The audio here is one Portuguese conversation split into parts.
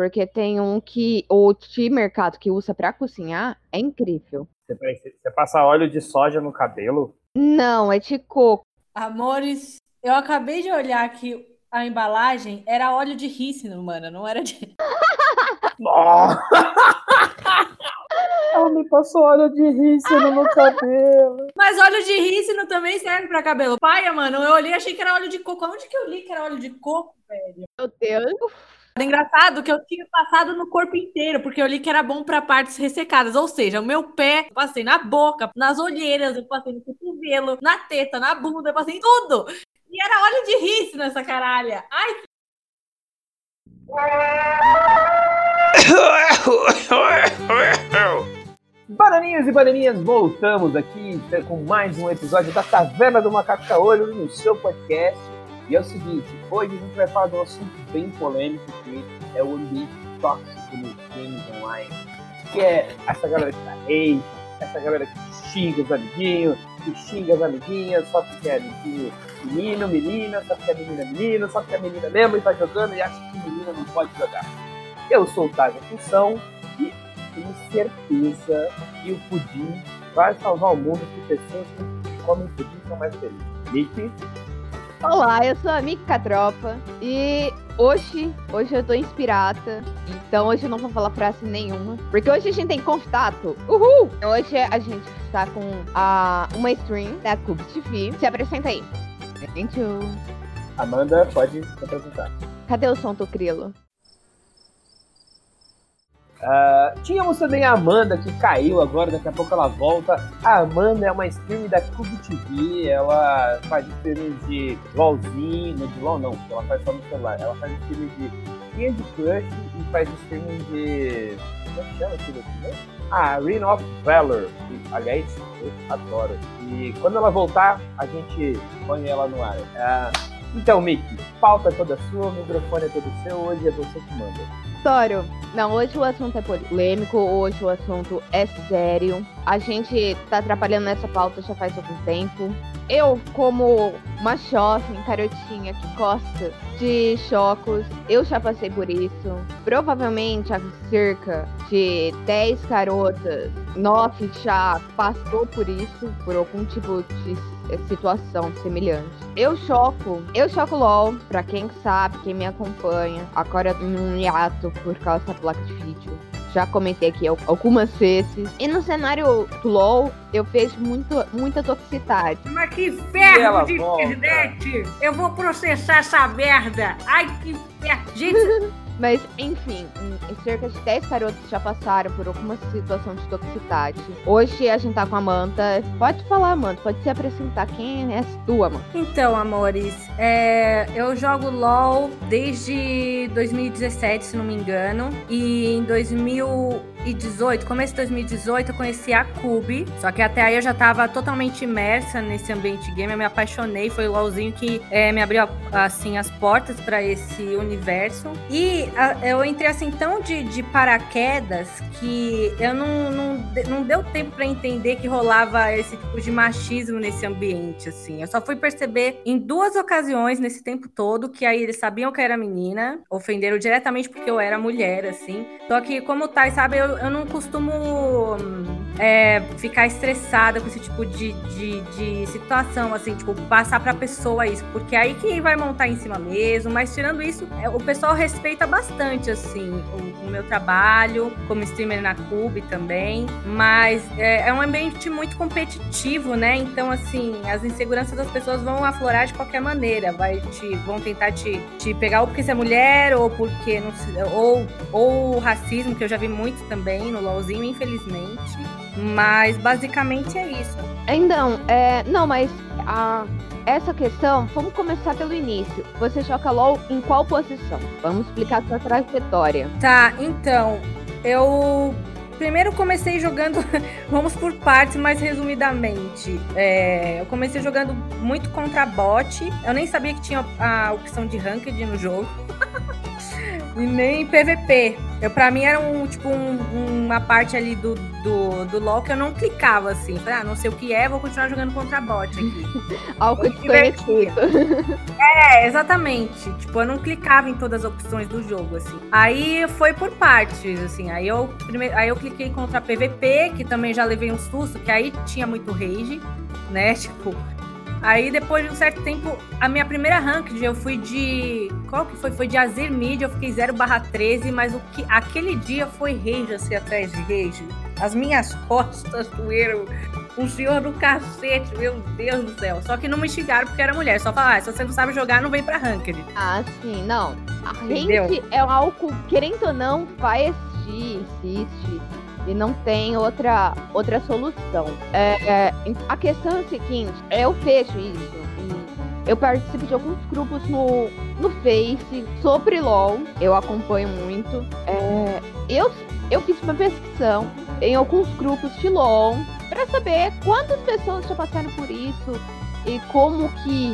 porque tem um que o de mercado que usa para cozinhar é incrível. Você, você passa óleo de soja no cabelo? Não, é de coco. Amores, eu acabei de olhar que a embalagem era óleo de rícino, mano, não era de. Ela me passou óleo de rícino no cabelo. Mas óleo de rícino também serve pra cabelo. Paia, mano, eu olhei e achei que era óleo de coco. Onde que eu li que era óleo de coco, velho? Meu Deus. É engraçado que eu tinha passado no corpo inteiro, porque eu li que era bom para partes ressecadas. Ou seja, o meu pé, eu passei na boca, nas olheiras, eu passei no cotovelo, na teta, na bunda, eu passei em tudo. E era óleo de rícino nessa caralha. Ai, que... Bananinhos e bananinhas, voltamos aqui com mais um episódio da Taverna do Macaco Caolho no seu podcast. E é o seguinte, hoje a gente vai falar de um assunto bem polêmico que é o ambiente tóxico nos games online. Que é essa galera que tá hate, essa galera que xinga os amiguinhos, que xinga as amiguinhas, só porque é amiguinho menino, menina, só porque é menina, menino, só porque é menina mesmo e tá jogando e acha que menina não pode jogar. Eu sou o Taja Função e tenho certeza que o pudim vai salvar o mundo que pessoas que comem pudim são mais felizes. Nick? Olá, eu sou a Mika Tropa e hoje, hoje eu tô inspirada, então hoje eu não vou falar frase nenhuma, porque hoje a gente tem contato. Uhul! Hoje a gente está com a, uma stream da Cube TV. Se apresenta aí. Thank you. Amanda, pode se apresentar. Cadê o som do Crilo? Uh, tínhamos também a Amanda que caiu agora, daqui a pouco ela volta. A Amanda é uma stream da Cube TV, ela faz streams de LOLzinho, de LOL não, ela faz só no celular. Ela faz streams de Candy Crush e faz streams de. Como é que chama aquilo aqui Ah, Ring of Valor. E, aliás, eu adoro. E quando ela voltar, a gente põe ela no ar. Uh, então, Mickey, pauta toda sua, o microfone é todo seu, hoje é você que manda. Não, hoje o assunto é polêmico, hoje o assunto é sério. A gente tá atrapalhando nessa pauta já faz algum tempo. Eu, como uma jovem carotinha que gosta de chocos, eu já passei por isso. Provavelmente há cerca de 10 garotas, 9 já passou por isso, por algum tipo de situação semelhante. Eu choco, eu choco LOL, pra quem sabe, quem me acompanha, agora num hiato por causa da placa de vídeo. Já comentei aqui algumas vezes. E no cenário do LoL, eu vejo muito, muita toxicidade. Mas que ferro de internet! Eu vou processar essa merda! Ai, que ferro! Gente, Mas, enfim, cerca de 10 garotos já passaram por alguma situação de toxicidade. Hoje a gente tá com a Amanda. Pode falar, Amanda, pode se apresentar. Quem é tu, Amanda? Então, amores, é, eu jogo LOL desde 2017, se não me engano. E em 2018, começo de 2018, eu conheci a Cube. Só que até aí eu já tava totalmente imersa nesse ambiente game. Eu me apaixonei. Foi o LOLzinho que é, me abriu, assim, as portas para esse universo. E eu entrei assim tão de, de paraquedas que eu não, não, não deu tempo para entender que rolava esse tipo de machismo nesse ambiente, assim. Eu só fui perceber em duas ocasiões nesse tempo todo que aí eles sabiam que eu era menina, ofenderam diretamente porque eu era mulher, assim. Só que, como tá, sabe, eu, eu não costumo é, ficar estressada com esse tipo de, de, de situação, assim, tipo, passar pra pessoa isso, porque aí quem vai montar em cima mesmo, mas tirando isso, é, o pessoal respeita bastante assim, o, o meu trabalho como streamer na Cube também, mas é, é, um ambiente muito competitivo, né? Então, assim, as inseguranças das pessoas vão aflorar de qualquer maneira, vai te, vão tentar te, te pegar ou porque você é mulher, ou porque não ou, ou racismo, que eu já vi muito também no LOLzinho, infelizmente. Mas basicamente é isso. Então, é, não, mas a essa questão, vamos começar pelo início. Você joga LOL em qual posição? Vamos explicar sua trajetória. Tá, então, eu primeiro comecei jogando, vamos por partes, mais resumidamente. É, eu comecei jogando muito contra bot. Eu nem sabia que tinha a opção de ranked no jogo. e nem PVP. Eu, pra mim era um, tipo, um, uma parte ali do, do, do LoL que eu não clicava assim. Falei, ah, não sei o que é, vou continuar jogando contra bot aqui. Algo desconhecido. É, exatamente. Tipo, eu não clicava em todas as opções do jogo, assim. Aí foi por partes, assim. Aí eu, primeiro, aí eu cliquei contra PVP, que também já levei um susto, que aí tinha muito rage, né? Tipo, Aí depois de um certo tempo, a minha primeira ranked eu fui de. Qual que foi? Foi de Azir Mid, eu fiquei 0 barra 13, mas o que aquele dia foi rage assim atrás de rage. As minhas costas doeram. O senhor do cacete, meu Deus do céu. Só que não me xingaram porque era mulher. Só falar, ah, se você não sabe jogar, não vem pra ranked. Ah, sim, não. A gente é algo, querendo ou não, vai existir, existe e não tem outra, outra solução. É, é, a questão é a seguinte, eu fecho isso. Eu participo de alguns grupos no, no Face sobre LOL, eu acompanho muito. É, eu, eu fiz uma pesquisa em alguns grupos de LOL para saber quantas pessoas já passaram por isso e como que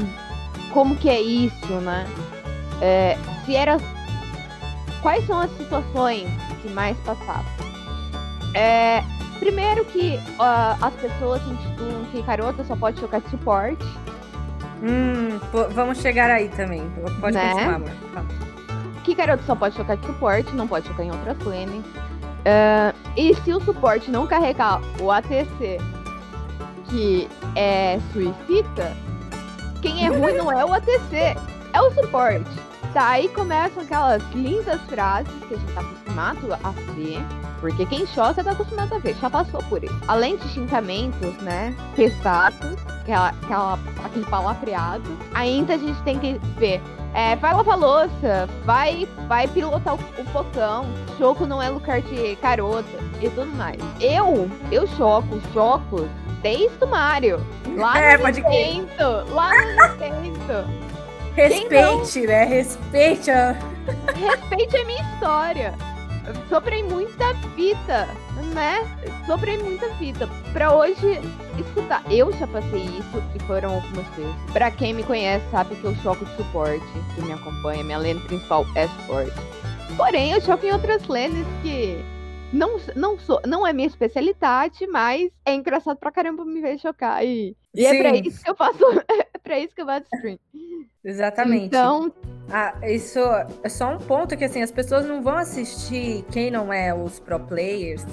como que é isso, né? É, se era quais são as situações que mais passavam? É, primeiro que uh, as pessoas intitulam que Carota só pode chocar de suporte. Hum, vamos chegar aí também. Pode né? continuar, amor. Que Carota só pode chocar de suporte, não pode chocar em outras lanes. Uh, e se o suporte não carregar o ATC, que é suicida, quem é ruim não é o ATC, é o suporte. Tá, aí começam aquelas lindas frases que a gente tá acostumado a ver porque quem choca tá acostumado a ver, já passou por isso. Além de xingamentos, né? Pesados, aquela, aquela, aquele palavreado, ainda a gente tem que ver. É, vai lavar louça, vai, vai pilotar o, o focão, choco não é lugar de carota e tudo mais. Eu, eu choco, choco desde o Mario. Lá é, no Nintendo, lá no Nintendo. Respeite, né? Respeite a... Respeite a minha história sobrei muita fita, né? Sobrei muita fita. Pra hoje escutar. Eu já passei isso e foram algumas vezes. Pra quem me conhece, sabe que eu choco de suporte, que me acompanha. Minha lane principal é suporte. Porém, eu choco em outras lanes que não, não, sou, não é minha especialidade, mas é engraçado pra caramba me ver chocar. E, e é pra isso que eu faço. é pra isso que eu faço stream. Exatamente. Então. Ah, isso é só um ponto que assim, as pessoas não vão assistir quem não é os pro players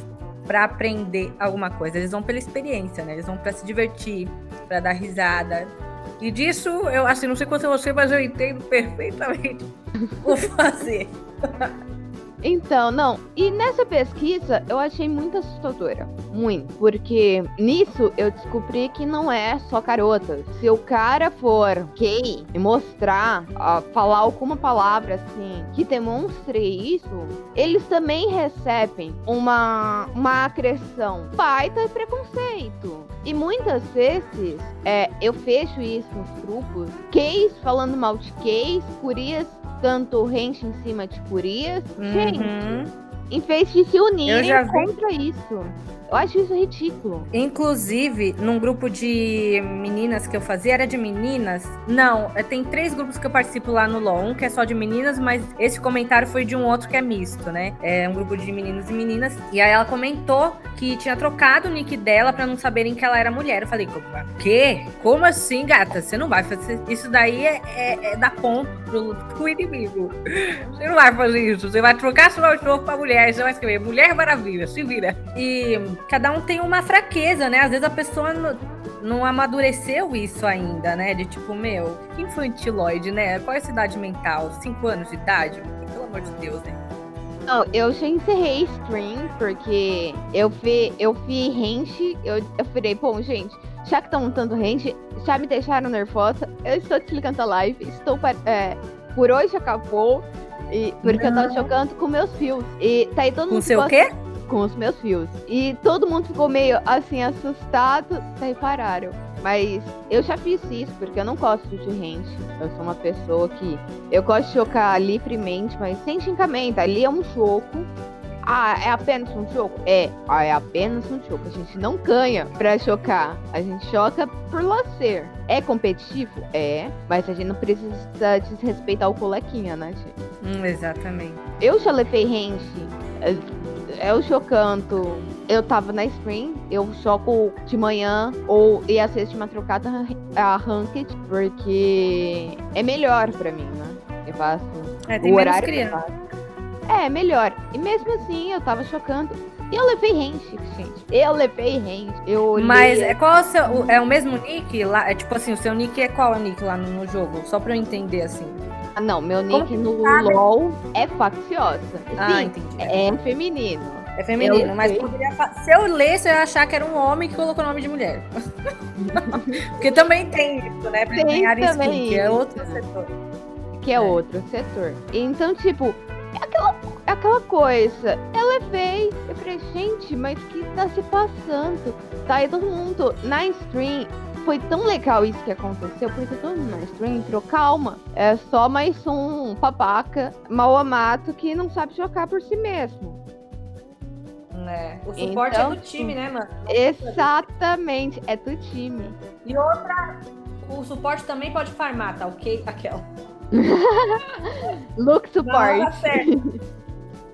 para aprender alguma coisa. Eles vão pela experiência, né? Eles vão para se divertir, para dar risada. E disso, eu assim, não sei quanto você, mas eu entendo perfeitamente o fazer. Então, não. E nessa pesquisa eu achei muito assustadora. Muito. Porque nisso eu descobri que não é só carotas. Se o cara for gay e mostrar, uh, falar alguma palavra assim que demonstre isso, eles também recebem uma, uma acreção. Baita preconceito. E muitas vezes é, eu fecho isso nos grupos, gays falando mal de gays, curias tanto rente em cima de Curias. Uhum. Gente, em vez de se unirem contra isso. Eu acho isso ridículo. Inclusive, num grupo de meninas que eu fazia, era de meninas? Não, é, tem três grupos que eu participo lá no LOL. Um que é só de meninas, mas esse comentário foi de um outro que é misto, né? É um grupo de meninos e meninas. E aí ela comentou que tinha trocado o nick dela para não saberem que ela era mulher. Eu falei, quê? Como assim, gata? Você não vai fazer isso daí é, é, é dar ponto pro, pro inimigo. Você não vai fazer isso. Você vai trocar seu nome pra mulher. Você vai escrever Mulher Maravilha, se vira. E cada um tem uma fraqueza, né? Às vezes a pessoa não, não amadureceu isso ainda, né? De tipo, meu, que infantiloide, né? Qual é a idade mental? Cinco anos de idade? Pelo amor de Deus, né? Não, eu já encerrei stream porque eu vi, eu vi rente, eu, eu falei, bom, gente, já que estão montando rente, já me deixaram nervosa, eu estou desligando a live, estou é, por hoje acabou, e, porque Não. eu tava jogando com meus fios. E tá aí todo mundo. Com seu o quê? Com os meus fios. E todo mundo ficou meio assim assustado, daí pararam. Mas eu já fiz isso, porque eu não gosto de rente. Eu sou uma pessoa que. Eu gosto de chocar livremente, mas sem xingamento. Ali é um choco. Ah, é apenas um choco? É. Ah, é apenas um choco. A gente não ganha pra chocar. A gente choca por lazer. É competitivo? É. Mas a gente não precisa desrespeitar o colequinha, né, gente? Hum, exatamente. Eu já levei rente eu chocanto, eu tava na stream, eu choco de manhã ou ia assistir uma trocada a Ranked, porque é melhor pra mim, né? Eu faço É, tem o horário que eu faço. É, melhor. E mesmo assim, eu tava chocando. E eu levei range, gente. Eu levei range. Eu olhei... Mas é qual é o seu. o- É o mesmo nick? Lá, é tipo assim, o seu nick é qual nick lá no, no jogo? Só pra eu entender assim. Ah, não, meu nick no sabe? LoL é facciosa. Ah, Sim, entendi. é feminino. É feminino, eu mas poderia se eu lesse, eu ia achar que era um homem que colocou o nome de mulher. Porque também tem isso, né? Pra Tem ganhar skin, também que é outro setor. que é, É. outro setor. Então, tipo, é aquela, é aquela coisa. Eu levei, eu falei, gente, mas o que tá se passando? Tá aí todo mundo na stream. Foi tão legal isso que aconteceu, porque todo mundo na stream entrou calma. É só mais um babaca mal amado que não sabe jogar por si mesmo. É. O suporte Então, é do time, né, mano? Exatamente, é do time. E outra, o suporte também pode farmar, tá ok? Aquela. Look Na hora certa.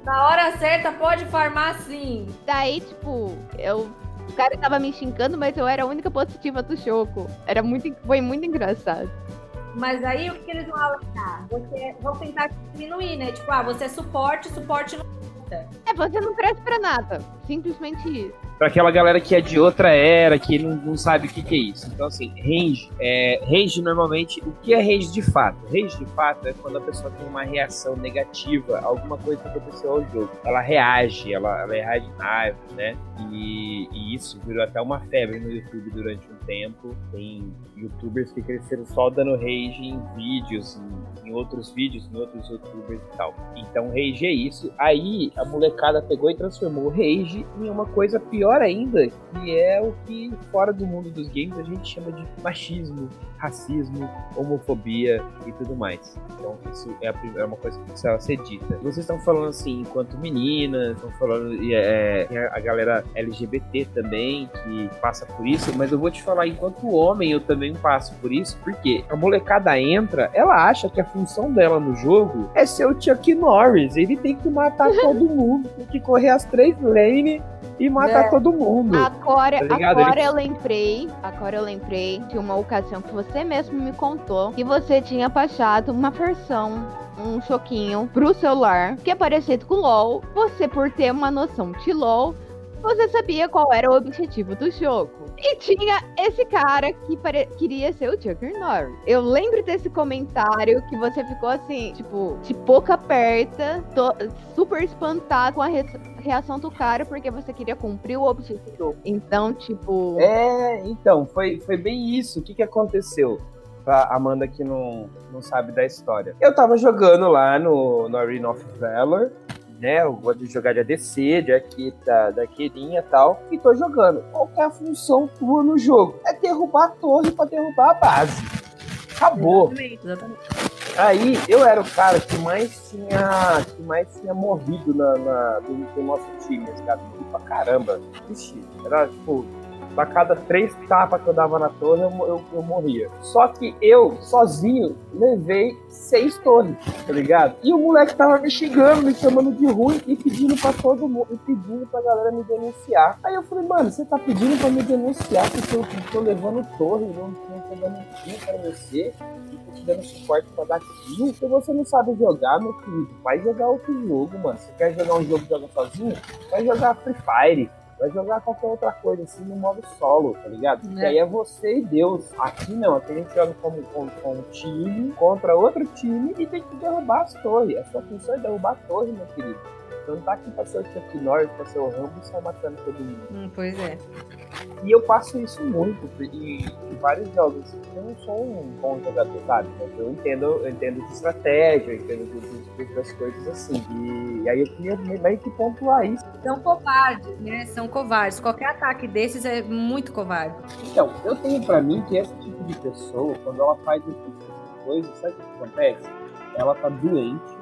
Na hora certa pode farmar sim. Daí, tipo, eu. O cara tava me xingando, mas eu era a única positiva do jogo. Era muito, foi muito engraçado. Mas aí o que eles vão? Você, vão tentar diminuir, né? Tipo, ah, você é suporte, suporte não conta. É, você não presta pra nada. Simplesmente isso. Pra aquela galera que é de outra era, que não, não sabe o que, que é isso. Então, assim, range, é, range normalmente, o que é range de fato? Range de fato é quando a pessoa tem uma reação negativa alguma coisa que aconteceu ao jogo. Ela reage, ela, ela reage em raiva, né? E, e isso virou até uma febre no YouTube durante um tempo. Tem youtubers que cresceram só dando rage em vídeos, em, em outros vídeos, em outros youtubers e tal. Então, rage é isso. Aí a molecada pegou e transformou rage em uma coisa pior ainda, que é o que fora do mundo dos games a gente chama de machismo, racismo, homofobia e tudo mais. Então, isso é, a prim- é uma coisa que precisa ser dita. Vocês estão falando assim, enquanto meninas, estão falando é, a galera LGBT também que passa por isso, mas eu vou te falar, enquanto homem, eu também passo por isso, porque a molecada entra, ela acha que a função dela no jogo é ser o Chuck Norris. Ele tem que matar todo mundo, tem que correr as três lanes e matar É. todo mundo. Agora, Tá agora eu lembrei. Agora eu lembrei de uma ocasião que você mesmo me contou que você tinha baixado uma versão. Um choquinho pro celular que é parecido com LOL. Você, por ter uma noção de LOL, você sabia qual era o objetivo do jogo. E tinha esse cara que pare- queria ser o Chuck Norris. Eu lembro desse comentário que você ficou assim, tipo, de boca aberta, super espantado com a re- reação do cara, porque você queria cumprir o objetivo. Então, tipo. É, então, foi, foi bem isso. O que, que aconteceu? Pra Amanda que não, não sabe da história. Eu tava jogando lá no, no Arena of Valor, né? Eu gosto de jogar de ADC, de aqui, da, Queirinha e tal. E tô jogando. Qual que é a função tua no jogo? É derrubar a torre pra derrubar a base. Acabou. Exatamente, exatamente. Aí eu era o cara que mais tinha, que mais tinha morrido na, na- do, do nosso time, esse cara pra caramba. Ixi, era tipo, a cada três tapas que eu dava na torre, eu, eu, eu morria. Só que eu, sozinho, levei seis torres, tá ligado? E o moleque tava me xingando, me chamando de ruim e pedindo pra todo mundo, e pedindo pra galera me denunciar. Aí eu falei, mano, você tá pedindo pra me denunciar porque eu tô levando torre, não não tô dando kill pra você tô te dando suporte pra dar kill. Se você não sabe jogar, meu querido, vai jogar outro jogo, mano. Você quer jogar um jogo que joga sozinho? Vai jogar Free Fire. Vai jogar qualquer outra coisa, assim, no modo solo, tá ligado? Porque É. aí é você e Deus. Aqui não, aqui a gente joga como, como, com um time contra outro time e tem que derrubar as torres. A sua função é derrubar a torre, meu querido. Não tá aqui pra ser o Chuck Norris, pra ser o Rambo e sair matando todo mundo. Hum, pois é. E eu passo isso muito em, em vários jogos. Eu não sou um bom jogador, sabe? Mas eu entendo, eu entendo de estratégia, eu entendo de, de, de- das coisas assim. E, e aí eu queria meio que pontuar isso. São covardes, né? São covardes. Qualquer ataque desses é muito covarde. Então, eu tenho pra mim que esse tipo de pessoa, quando ela faz esse tipo de coisa, sabe o que acontece? Ela tá doente,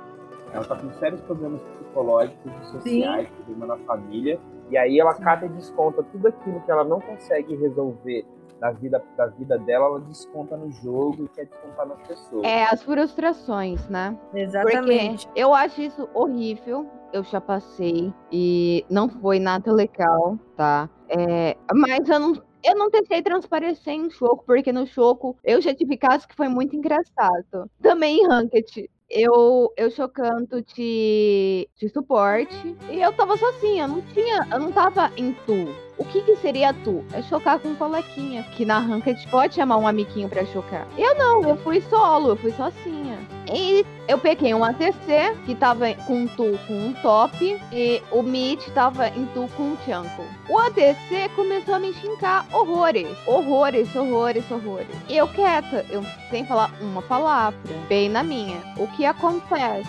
ela tá com sérios problemas psicológicos e sociais, problema na família, e aí ela cata e desconta tudo aquilo que ela não consegue resolver da vida, da vida dela, ela desconta no jogo e quer descontar nas pessoas. É, as frustrações, né? Exatamente. Porque eu acho isso horrível. Eu já passei e não foi nada legal, tá? É, mas eu não, eu não tentei transparecer em Choco, porque no Choco eu já tive casos que foi muito engraçado. Também em Ranked. Eu, eu chocando de, de suporte e eu tava sozinha, não tinha, eu não tava em tu. O que que seria tu? É chocar com um colequinha, que na Ranked pode chamar um amiguinho pra chocar. Eu não, eu fui solo, eu fui sozinha. E eu peguei um ATC que tava com tu com um top e o Mid tava em tu com um Chanko. O ATC começou a me xingar horrores, horrores, horrores, horrores. E eu quieta, eu sem falar uma palavra, bem na minha. O que acontece?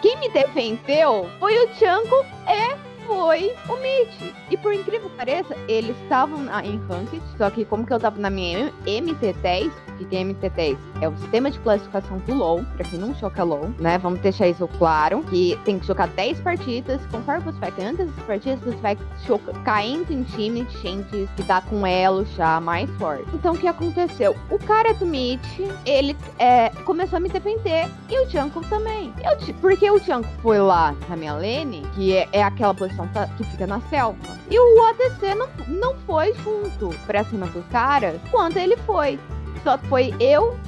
Quem me defendeu foi o Chanko e foi o Mitch. E por incrível que pareça, eles estavam em Ranked, só que como que eu tava na minha MT10, que tem MT10 é o sistema de classificação do LoL, pra quem não choca LoL, né? Vamos deixar isso claro, que tem que jogar 10 partidas, conforme você vai ganhando essas partidas, você vai choca, caindo em time de gente que tá com elo já mais forte. Então o que aconteceu? O cara do Mitch, ele é, começou a me defender, e o Junko também. Eu, porque o Junko foi lá na minha lane, que é, é aquela posição que fica na selva, e o ADC não, não foi junto pra cima dos caras quando ele foi. Só que foi eu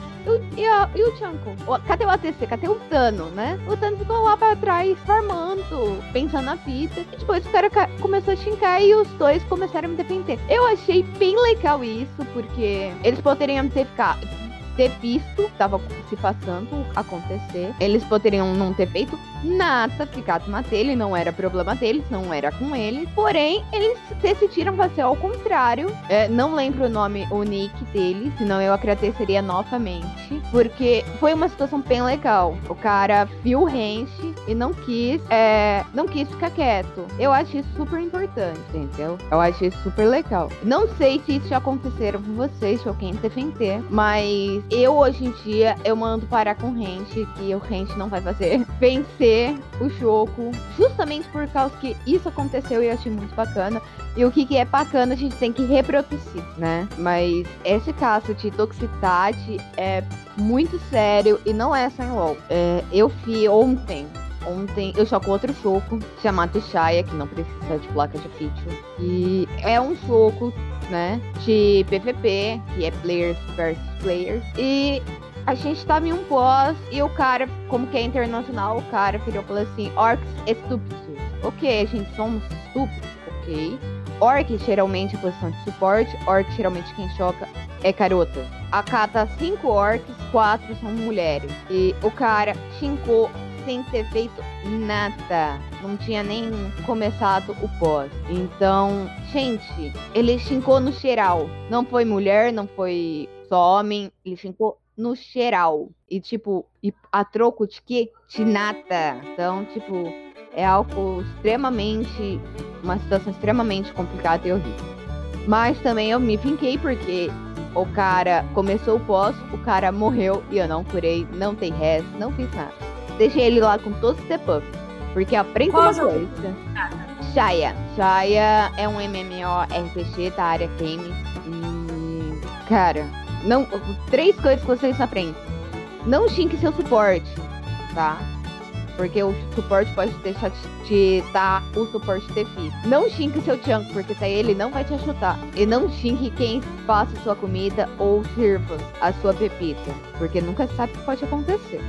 e, a, e o Chanko. Cadê o ATC? Cadê o Tano, né? O Tano ficou lá pra trás, farmando, pensando na vida. E depois o cara começou a xingar e os dois começaram a me defender. Eu achei bem legal isso, porque eles poderiam ter ficado ter visto o que estava se passando acontecer. Eles poderiam não ter feito nada, ficado na dele, não era problema deles, não era com eles. Porém, eles decidiram fazer ao contrário. É, não lembro o nome, o nick deles, senão eu agradeceria novamente. Porque foi uma situação bem legal. O cara viu o range e não quis, é, não quis ficar quieto. Eu acho isso super importante, entendeu? Eu acho isso super legal. Não sei se isso já aconteceram com vocês, se alguém defender, mas eu hoje em dia eu mando parar com o Rente, que o Rente não vai fazer vencer o jogo, justamente por causa que isso aconteceu e eu achei muito bacana. E o que, que é bacana a gente tem que reproduzir, né? Mas esse caso de toxicidade é muito sério e não é só em LOL. É, eu vi ontem Ontem eu com outro jogo chamado Shaya, que não precisa de placa de feature. E é um jogo, né, de PVP, que é players versus players. E a gente tava em um boss e o cara, como que é internacional, o cara virou e falou assim: Orcs estúpidos. Ok, a gente somos estúpidos, ok. Orc geralmente é posição de suporte, Orc geralmente quem choca é carota. A cada cinco orcs, quatro são mulheres. E o cara xingou sem ter feito nada. Não tinha nem começado o pós. Então, gente, ele xingou no geral. Não foi mulher, não foi só homem. Ele xingou no geral. E, tipo, e a troco de que? De nada. Então, tipo, é algo extremamente. Uma situação extremamente complicada e horrível. Mas também eu me finquei porque o cara começou o pós, o cara morreu e eu não curei, não tem res, não fiz nada. Deixei ele lá com todos os debuffs. Porque aprende Qual uma coisa. Ah, Shaya. Shaya é um MMORPG da área games. E. Cara, não. Três coisas que vocês aprendem. Não xingue seu suporte, tá? Porque o suporte pode deixar de dar o suporte difícil. Não xingue seu chunk, porque se ele não vai te chutar. E não xingue quem faça sua comida ou sirva a sua pepita. Porque nunca sabe o que pode acontecer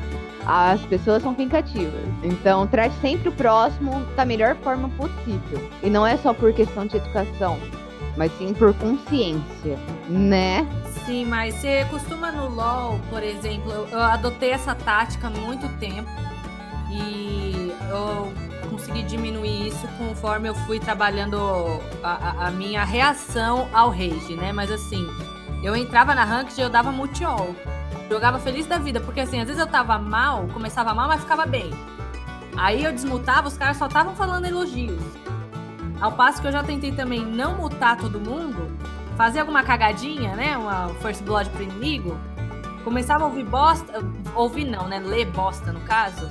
as pessoas são vingativas. Então, trate sempre o próximo da melhor forma possível. E não é só por questão de educação, mas sim por consciência, né? Sim, mas você costuma no LoL, por exemplo, eu, eu adotei essa tática há muito tempo e eu consegui diminuir isso conforme eu fui trabalhando a, a, minha reação ao rage, né? Mas assim, eu entrava na ranked e eu dava multi-all. Jogava feliz da vida, porque assim, às vezes eu tava mal, começava mal, mas ficava bem. Aí eu desmutava, os caras só estavam falando elogios. Ao passo que eu já tentei também não mutar todo mundo, fazer alguma cagadinha, né? Uma first blood pro inimigo. Começava a ouvir bosta, ouvir não, né? Ler bosta no caso.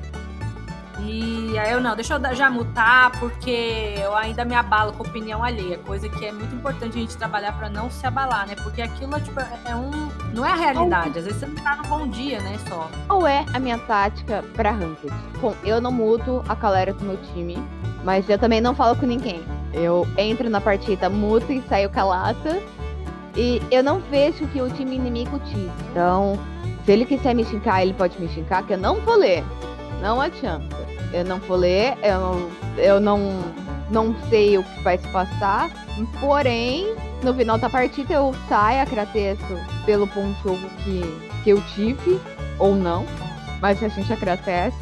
E aí eu não, deixa eu já mutar, porque eu ainda me abalo com opinião alheia, coisa que é muito importante a gente trabalhar para não se abalar, né? Porque aquilo tipo, é um. Não é a realidade. Às vezes você não tá no bom dia, né? Só. Qual é a minha tática pra Ranked? Bom, eu não muto a galera do meu time, mas eu também não falo com ninguém. Eu entro na partida, muto e saio calata. E eu não vejo que o time inimigo tira. Então, se ele quiser me xingar, ele pode me xingar, que eu não vou ler. Não adianta. Eu não vou ler, eu, eu não, não sei o que vai se passar. Porém, no final da partida eu saio, agradeço pelo ponto jogo que, que eu tive, ou não. Mas a gente agradece,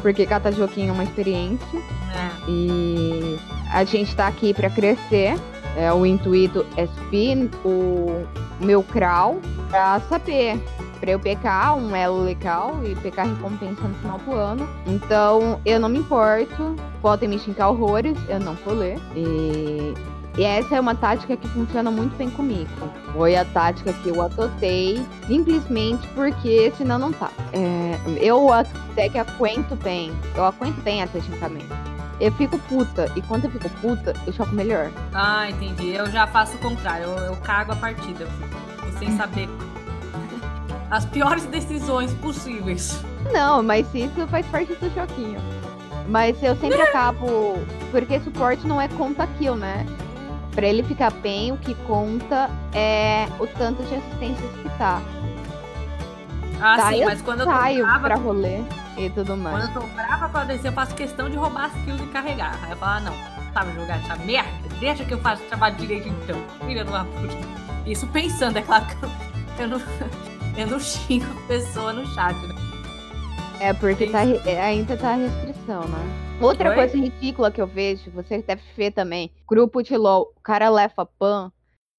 porque cada joguinho é uma experiência. É. E a gente tá aqui para crescer. É, o intuito é spin o meu crawl pra saber para eu pecar um elo legal e pecar recompensa no final do ano. Então, eu não me importo. Podem me xingar horrores, eu não vou ler. E, e essa é uma tática que funciona muito bem comigo. Foi a tática que eu adotei, simplesmente porque senão não tá. É, eu até que aguento bem. Eu aguento bem até xingamento eu fico puta. E quando eu fico puta, eu choco melhor. Ah, entendi. Eu já faço o contrário. Eu, eu cago a partida. Sem saber as piores decisões possíveis. Não, mas isso faz parte do choquinho. Mas eu sempre acabo. Porque suporte não é conta kill, né? Pra ele ficar bem, o que conta é o tanto de assistências que tá. Ah, tá, sim, mas quando eu tô brava, pra rolê e tudo mais. Quando eu tô brava com a DC, eu faço questão de roubar as kills e carregar. Aí eu falo, ah, não, sabe jogar essa merda? Deixa que eu faço o trabalho direito então. Filha uma puta. Isso pensando, é claro que eu não, eu não xingo pessoa no chat, né? É, porque tá, é, ainda tá a restrição, né? Outra Oi? coisa ridícula que eu vejo, você deve ver também, grupo de LOL, o cara leva pan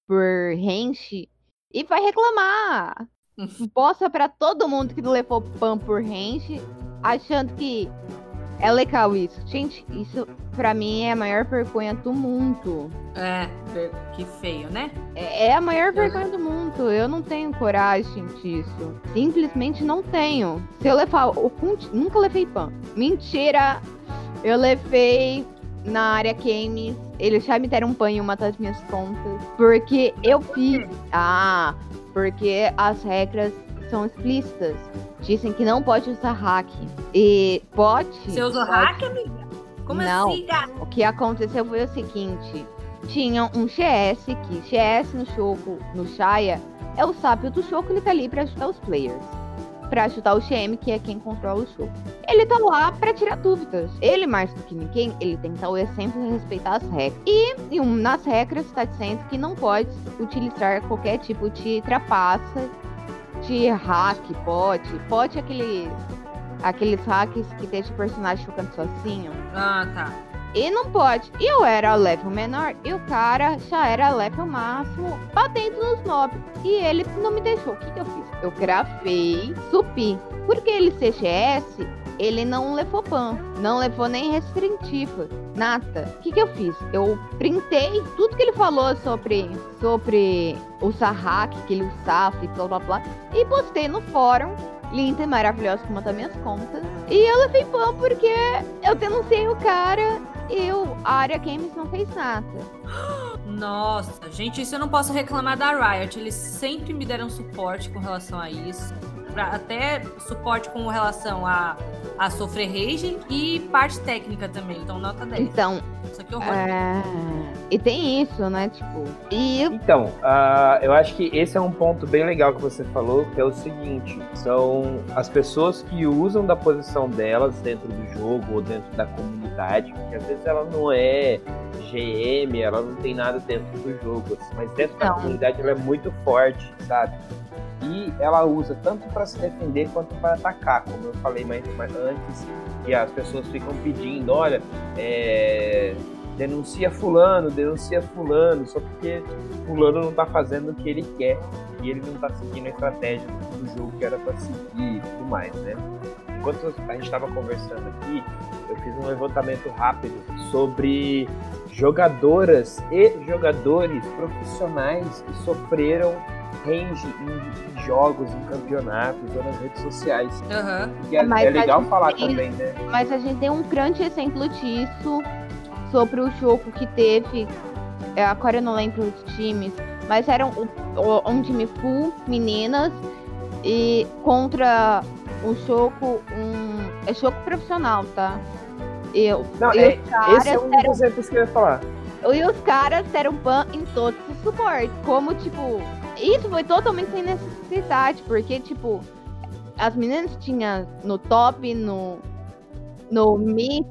por range e vai reclamar. Posta para todo mundo que levou pan por range, achando que é legal isso. Gente, isso pra mim é a maior vergonha do mundo. É, que feio, né? É, é a maior vergonha do mundo. Eu não tenho coragem disso. Simplesmente não tenho. Se eu levar o nunca levei pan. Mentira! Eu levei na área games. Eles já me deram um pan em uma das minhas contas. Porque eu fiz. Ah, porque as regras são explícitas. Dizem que não pode usar hack. E pode. Você usou pode... hack, amiga? Como não. assim, gata? O que aconteceu foi o seguinte: tinha um GS que GS no jogo, no Shaya, é o sábio do jogo, ele tá ali pra ajudar os players. Pra ajudar o GM, que é quem controla o jogo. Ele tá lá pra tirar dúvidas. Ele, mais do que ninguém, ele tem que estar o exemplo e respeitar as regras. E, e um, nas regras está dizendo que não pode utilizar qualquer tipo de trapaça de hack, bot, bot é aquele, aqueles hacks que deixa o personagem ficando sozinho. Ah, tá. E não pode. Eu era level menor e o cara já era level máximo batendo nos mobs. E ele não me deixou. O que, que eu fiz? Eu gravei, subi. Porque ele CGS, ele não levou ban, não levou nem restritiva, nada. O que, que eu fiz? Eu printei tudo que ele falou sobre, sobre o hack que ele usava e blá blá blá, e postei no fórum. Linda e maravilhosa como das minhas contas. E eu levei ban porque eu denunciei o cara e o área games não fez nada. Nossa, gente, isso eu não posso reclamar da Riot. Eles sempre me deram suporte com relação a isso pra, até suporte com relação a, a sofrer rage e parte técnica também. Então, nota 10. Então. Isso aqui é horror. É... E tem isso, né? Tipo. E... Então, uh, eu acho que esse é um ponto bem legal que você falou, que é o seguinte: são as pessoas que usam da posição delas dentro do jogo ou dentro da comunidade, porque às vezes ela não é GM, ela não tem nada dentro do jogo, assim, mas dentro não. da comunidade ela é muito forte, sabe? E ela usa tanto para se defender quanto para atacar, como eu falei mais, mais antes, e as pessoas ficam pedindo, olha, é, denuncia fulano, denuncia fulano, só porque fulano não está fazendo o que ele quer e ele não está seguindo a estratégia do jogo que era para seguir e tudo mais, né? Enquanto a gente estava conversando aqui, eu fiz um levantamento rápido sobre jogadoras e jogadores profissionais que sofreram range em, jogos, em campeonatos ou nas redes sociais. Uhum. E é, é legal falar tem, também, né? Mas a gente tem um grande exemplo disso sobre o jogo que teve. É, agora eu não lembro os times, mas era um, um time full meninas e contra um jogo, um. É jogo profissional, tá? Eu, não, é, esse é um dos exemplos que eu ia falar. E os caras deram ban em todos os suportes. Como, tipo, isso foi totalmente sem necessidade, porque, tipo, as meninas tinham no top, no, no mid,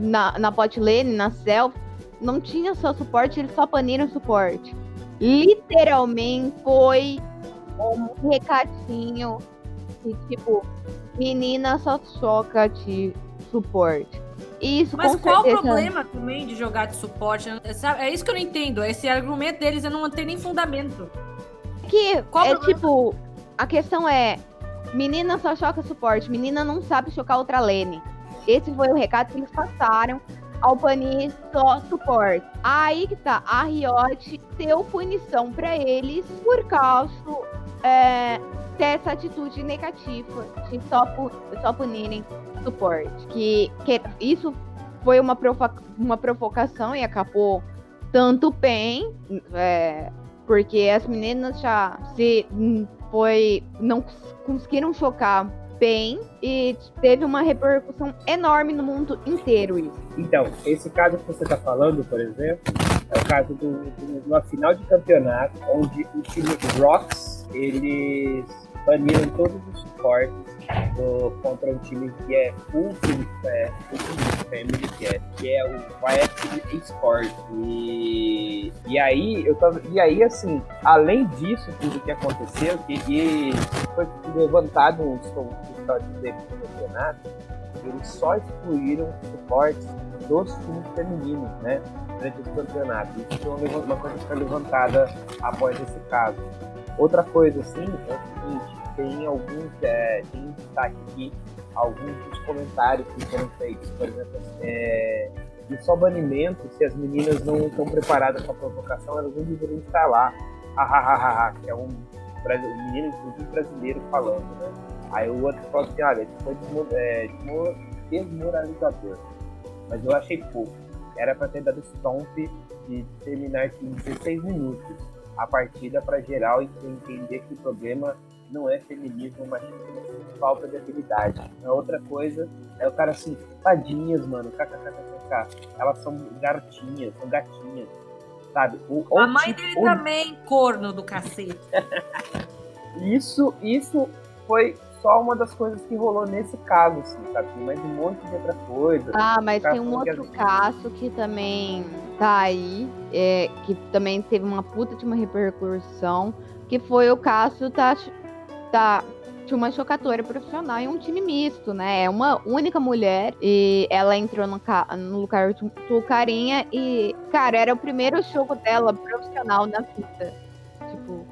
na, na bot lane, na self, não tinha só suporte, eles só baniram suporte. Literalmente foi um recadinho que, tipo, menina só choca de suporte. Isso, Mas qual certeza... o problema também de jogar de suporte? É isso que eu não entendo. Esse argumento deles eu não tenho nem fundamento. Que qual é tipo, a questão é, menina só choca suporte, menina não sabe chocar outra lane. Esse foi o recado que eles passaram ao banir só suporte. Aí que tá, a Riot deu punição para eles por causa é, dessa atitude negativa de só, só punirem suporte. Que, que isso foi uma, provoca uma provocação e acabou tanto bem, é, porque as meninas já se foi não conseguiram chocar bem e teve uma repercussão enorme no mundo inteiro isso. Então, esse caso que você está falando, por exemplo, é o caso de uma final de campeonato onde o time Rocks eles baniram todos os suportes do, contra um time que é full é, family, que é, que é o YF Esports. E, e aí, eu tava, e aí, assim, além disso, tudo que aconteceu, que, que foi levantado um histórico dele no campeonato, eles só excluíram suportes dos times femininos, né? Durante esse campeonato. Isso foi uma coisa que foi levantada após esse caso. Outra coisa, assim, é o seguinte, tem alguns, é, tem destaque aqui, alguns dos comentários que foram feitos, por exemplo, é, de só banimento, se as meninas não estão preparadas para a provocação, elas não deveriam estar lá. Hahaha, que é um, um menino, inclusive brasileiro, falando, né? Aí o outro falou assim, olha, isso foi é, desmoralizador. Mas eu achei pouco. Era para ter dado stomp de terminar em 16 minutos a partida para geral e entender que o problema não é feminismo, mas falta de habilidade. A outra coisa é o cara assim, tadinhas, mano, kkkk. Elas são garotinhas, são gatinhas, sabe? O, a mãe tipo, dele o... também, corno do cacete. isso, isso foi só uma das coisas que rolou nesse caso, assim, sabe? Mais um monte de outra coisa. Ah, mas tem um outro caso que também tá aí, é, que também teve uma puta de uma repercussão, que foi o caso da da de uma chocatora profissional em um time misto, né? É uma única mulher e ela entrou no, no lugar do carinha e, cara, era o primeiro jogo dela profissional na vida. Tipo,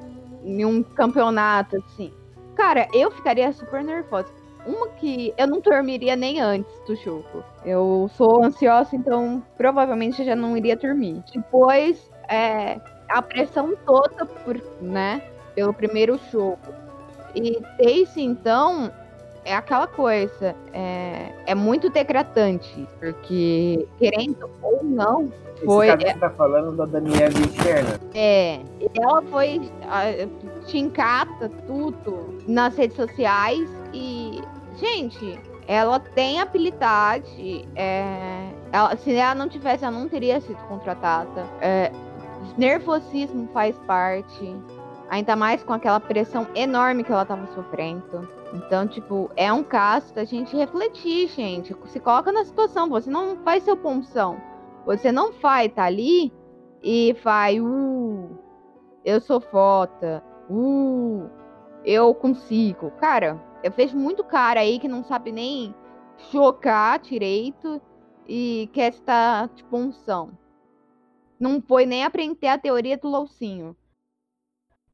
em um campeonato, assim. Cara, eu ficaria super nervosa. Uma que eu não dormiria nem antes do jogo. Eu sou ansiosa, então provavelmente já não iria dormir. Depois, é, a pressão toda por, né, pelo primeiro jogo e Tace, então, é aquela coisa, é, é muito decretante, porque, querendo ou não, foi. Esse você tá falando da Daniela Interna. É, ela foi. Te encata tudo nas redes sociais e, gente, ela tem habilidade. É, ela, se ela não tivesse, ela não teria sido contratada. É, nervosismo faz parte. Ainda mais com aquela pressão enorme que ela tava sofrendo. Então, tipo, é um caso da gente refletir, gente. Se coloca na situação, você não faz seu punção. Você não estar tá ali e vai, uh, eu sou foda, uh, eu consigo. Cara, eu vejo muito cara aí que não sabe nem chocar direito e quer estar de punção. Não foi nem aprender a teoria do loucinho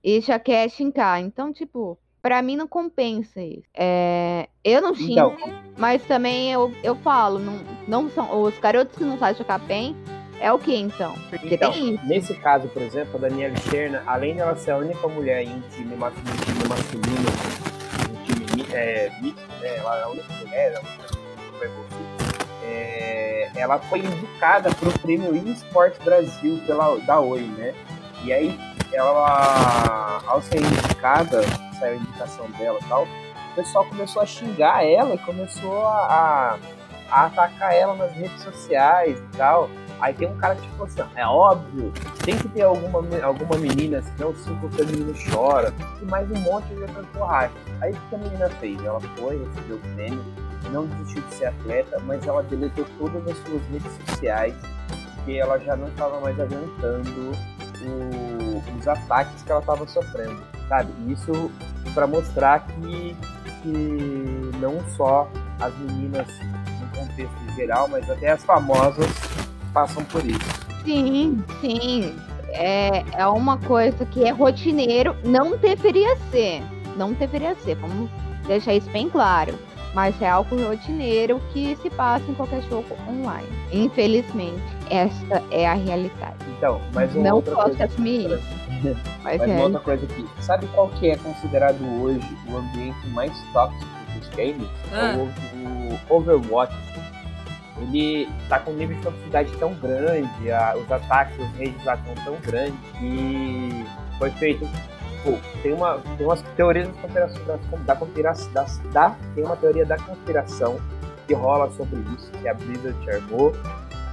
e já quer xingar. Então, tipo, para mim não compensa isso. É, eu não xingo, então. mas também eu, eu falo, não, não são os garotos que não sabem jogar bem, É o que então? Porque então, tem isso. nesse caso, por exemplo, a Daniela Cherna, além dela ser a única mulher em um time masculino, um time masculino um time é, mixto, né? Ela é a única mulher, a única Super Bowl é, ela foi indicada para o prêmio eSports Brasil pela, da Oi, né? E aí, ela, ao ser indicada, saiu a indicação dela e tal, o pessoal começou a xingar ela e começou a, a atacar ela nas redes sociais e tal. Aí tem um cara que tipo assim, é óbvio, tem que ter alguma, alguma menina, senão que a menina chora, e mais um monte de outras. Aí o que a menina fez? Ela foi, recebeu o prêmio, não desistiu de ser atleta, mas ela deletou todas as suas redes sociais, porque ela já não estava mais aguentando o, os ataques que ela estava sofrendo, sabe? Isso para mostrar que, que não só as meninas no contexto geral, mas até as famosas passam por isso. Sim, sim. É, é uma coisa que é rotineiro, não deveria ser. Não deveria ser. Vamos deixar isso bem claro. Mas é algo rotineiro que se passa em qualquer show online. Infelizmente, essa é a realidade. Então, mas uma não outra posso coisa, assumir isso. Mas, mas é. uma outra coisa aqui. Sabe qual que é considerado hoje o ambiente mais tóxico dos games? Ah. É o, o Overwatch. Ele tá com um nível de toxicidade tão grande, a- os ataques, os redes lá estão tão grandes que foi feito. Pô, tem, uma, tem umas teorias da conspiração, da da, tem uma teoria da conspiração que rola sobre isso, que a Blizzard armou.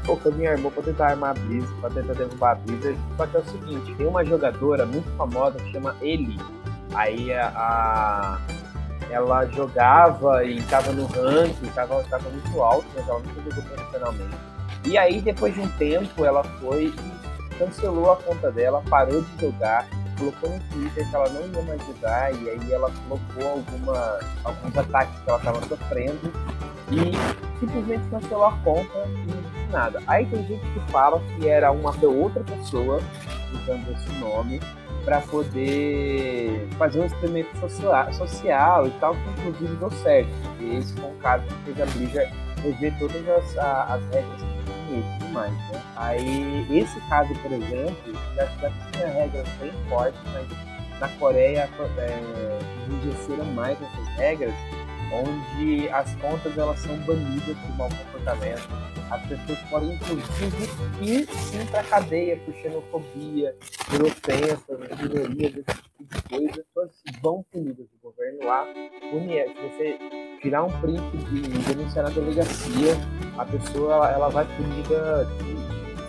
Pô, que alguém armou pra tentar armar a Blizzard, pra tentar derrubar a Blizzard. Só que é o seguinte, tem uma jogadora muito famosa que chama Ellie. Aí a, a- ela jogava e tava no ranking, tava, tava muito alto, mas ela nunca jogou profissionalmente. E aí, depois de um tempo, ela foi e cancelou a conta dela, parou de jogar, colocou no Twitter que ela não ia mais jogar, e aí ela colocou alguma, alguns ataques que ela estava sofrendo e simplesmente cancelou a conta e nada. Aí tem gente que fala que era uma outra pessoa usando esse nome para poder fazer um experimento social, social e tal, que inclusive deu certo. E esse foi um caso que fez a Blizzard rever todas as, as regras e tudo mais, né? Aí, esse caso, por exemplo, já, tinha regras bem fortes, mas na Coreia é, mais essas regras, onde as contas elas são banidas por mau comportamento. As pessoas podem, inclusive, ir sim para cadeia por xenofobia, por ofensas, minorias, esse tipo de coisa. Vão punidas. O lá pune. Se você tirar um print de denunciar na delegacia, a pessoa ela, vai punida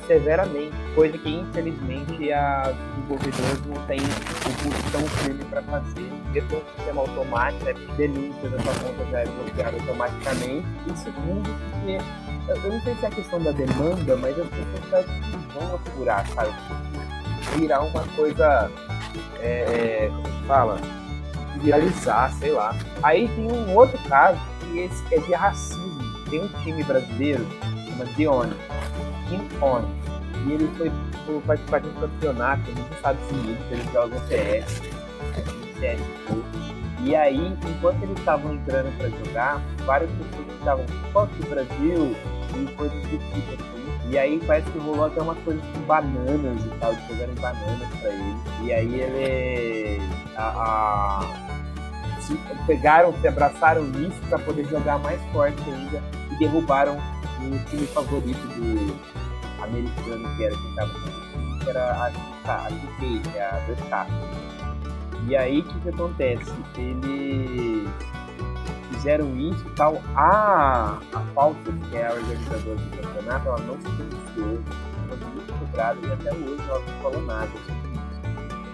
severamente, coisa que infelizmente as desenvolvedoras não têm o pulso tão firme para fazer. Depois do sistema automático, né, denúncia da sua conta já é bloqueada automaticamente. E segundo, porque eu, não sei se é a questão da demanda, mas as pessoas vão apurar, sabe? Virar uma coisa, é, como se fala? Viralizar, sei lá. Aí tem um outro caso, que esse é de racismo. Tem um time brasileiro, chama Dione, On. E ele foi participar de um campeonato nos Estados Unidos, eles jogam CS, CSGO. E aí, enquanto eles estavam entrando para jogar, várias pessoas estavam fora do Brasil e coisas do tipo. E aí parece que rolou até umas coisas com bananas e tal, de jogarem bananas pra ele. E aí ele. A, a- se pegaram, se abraçaram nisso pra poder jogar mais forte ainda e derrubaram o time favorito do americano que era quem tava com ele, que era a, a, a DK, é a 2K. E aí o que, que acontece? Eles fizeram isso e tal. A, a Falcon, que é a organizadora do campeonato, ela não se pronunciou, foi muito cobrada e até hoje ela não falou nada sobre isso.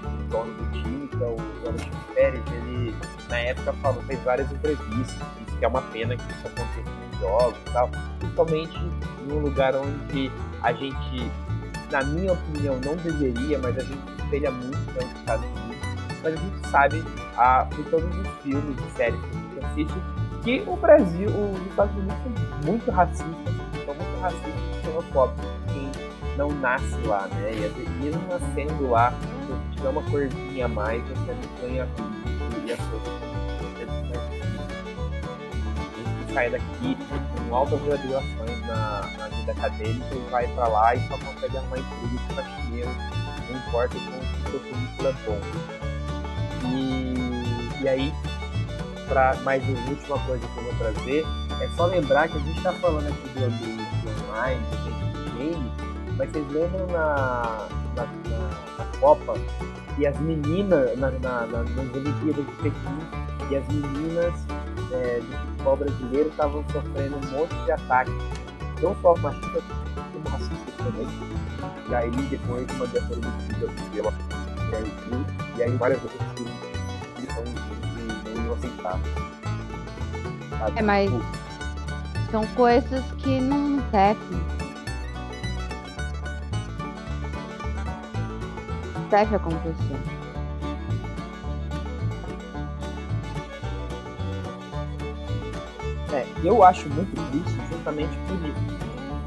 O dono do time, que é o Alexandre Pérez, ele na época falou, fez várias entrevistas, disse que é uma pena que isso aconteça nos jogos e tal, principalmente num lugar onde a gente, na minha opinião, não deveria, mas a gente espelha muito com os Estados Unidos, mas a gente sabe ah, por todos os filmes e séries que assiste que o Brasil, os Estados Unidos são muito racistas, são muito racistas e xenofóbicos quem não nasce lá, né? E mesmo nascendo lá, se você tiver uma corzinha a mais, você não põe a vida e as coisas. Sai daqui com altas graduações na, na vida acadêmica e vai para lá e só consegue arrumar emprego de faxineiro, não importa se o seu currículo é bom. E, e aí, para mais uma última coisa que eu vou trazer, é só lembrar que a gente está falando aqui do ambiente online, do game, mas vocês lembram na, na, na, na Copa e as meninas, na, na, na, nas Olimpíadas de Pequim, e as meninas é, do futebol brasileiro estavam sofrendo um monte de ataques, não só machistas, como racistas também. E aí depois uma dessas Olimpíadas pela e aí várias outras são inocentadas. É, mas tipo, são coisas que não tecem. Deve acontecer. É, eu acho muito triste justamente por isso.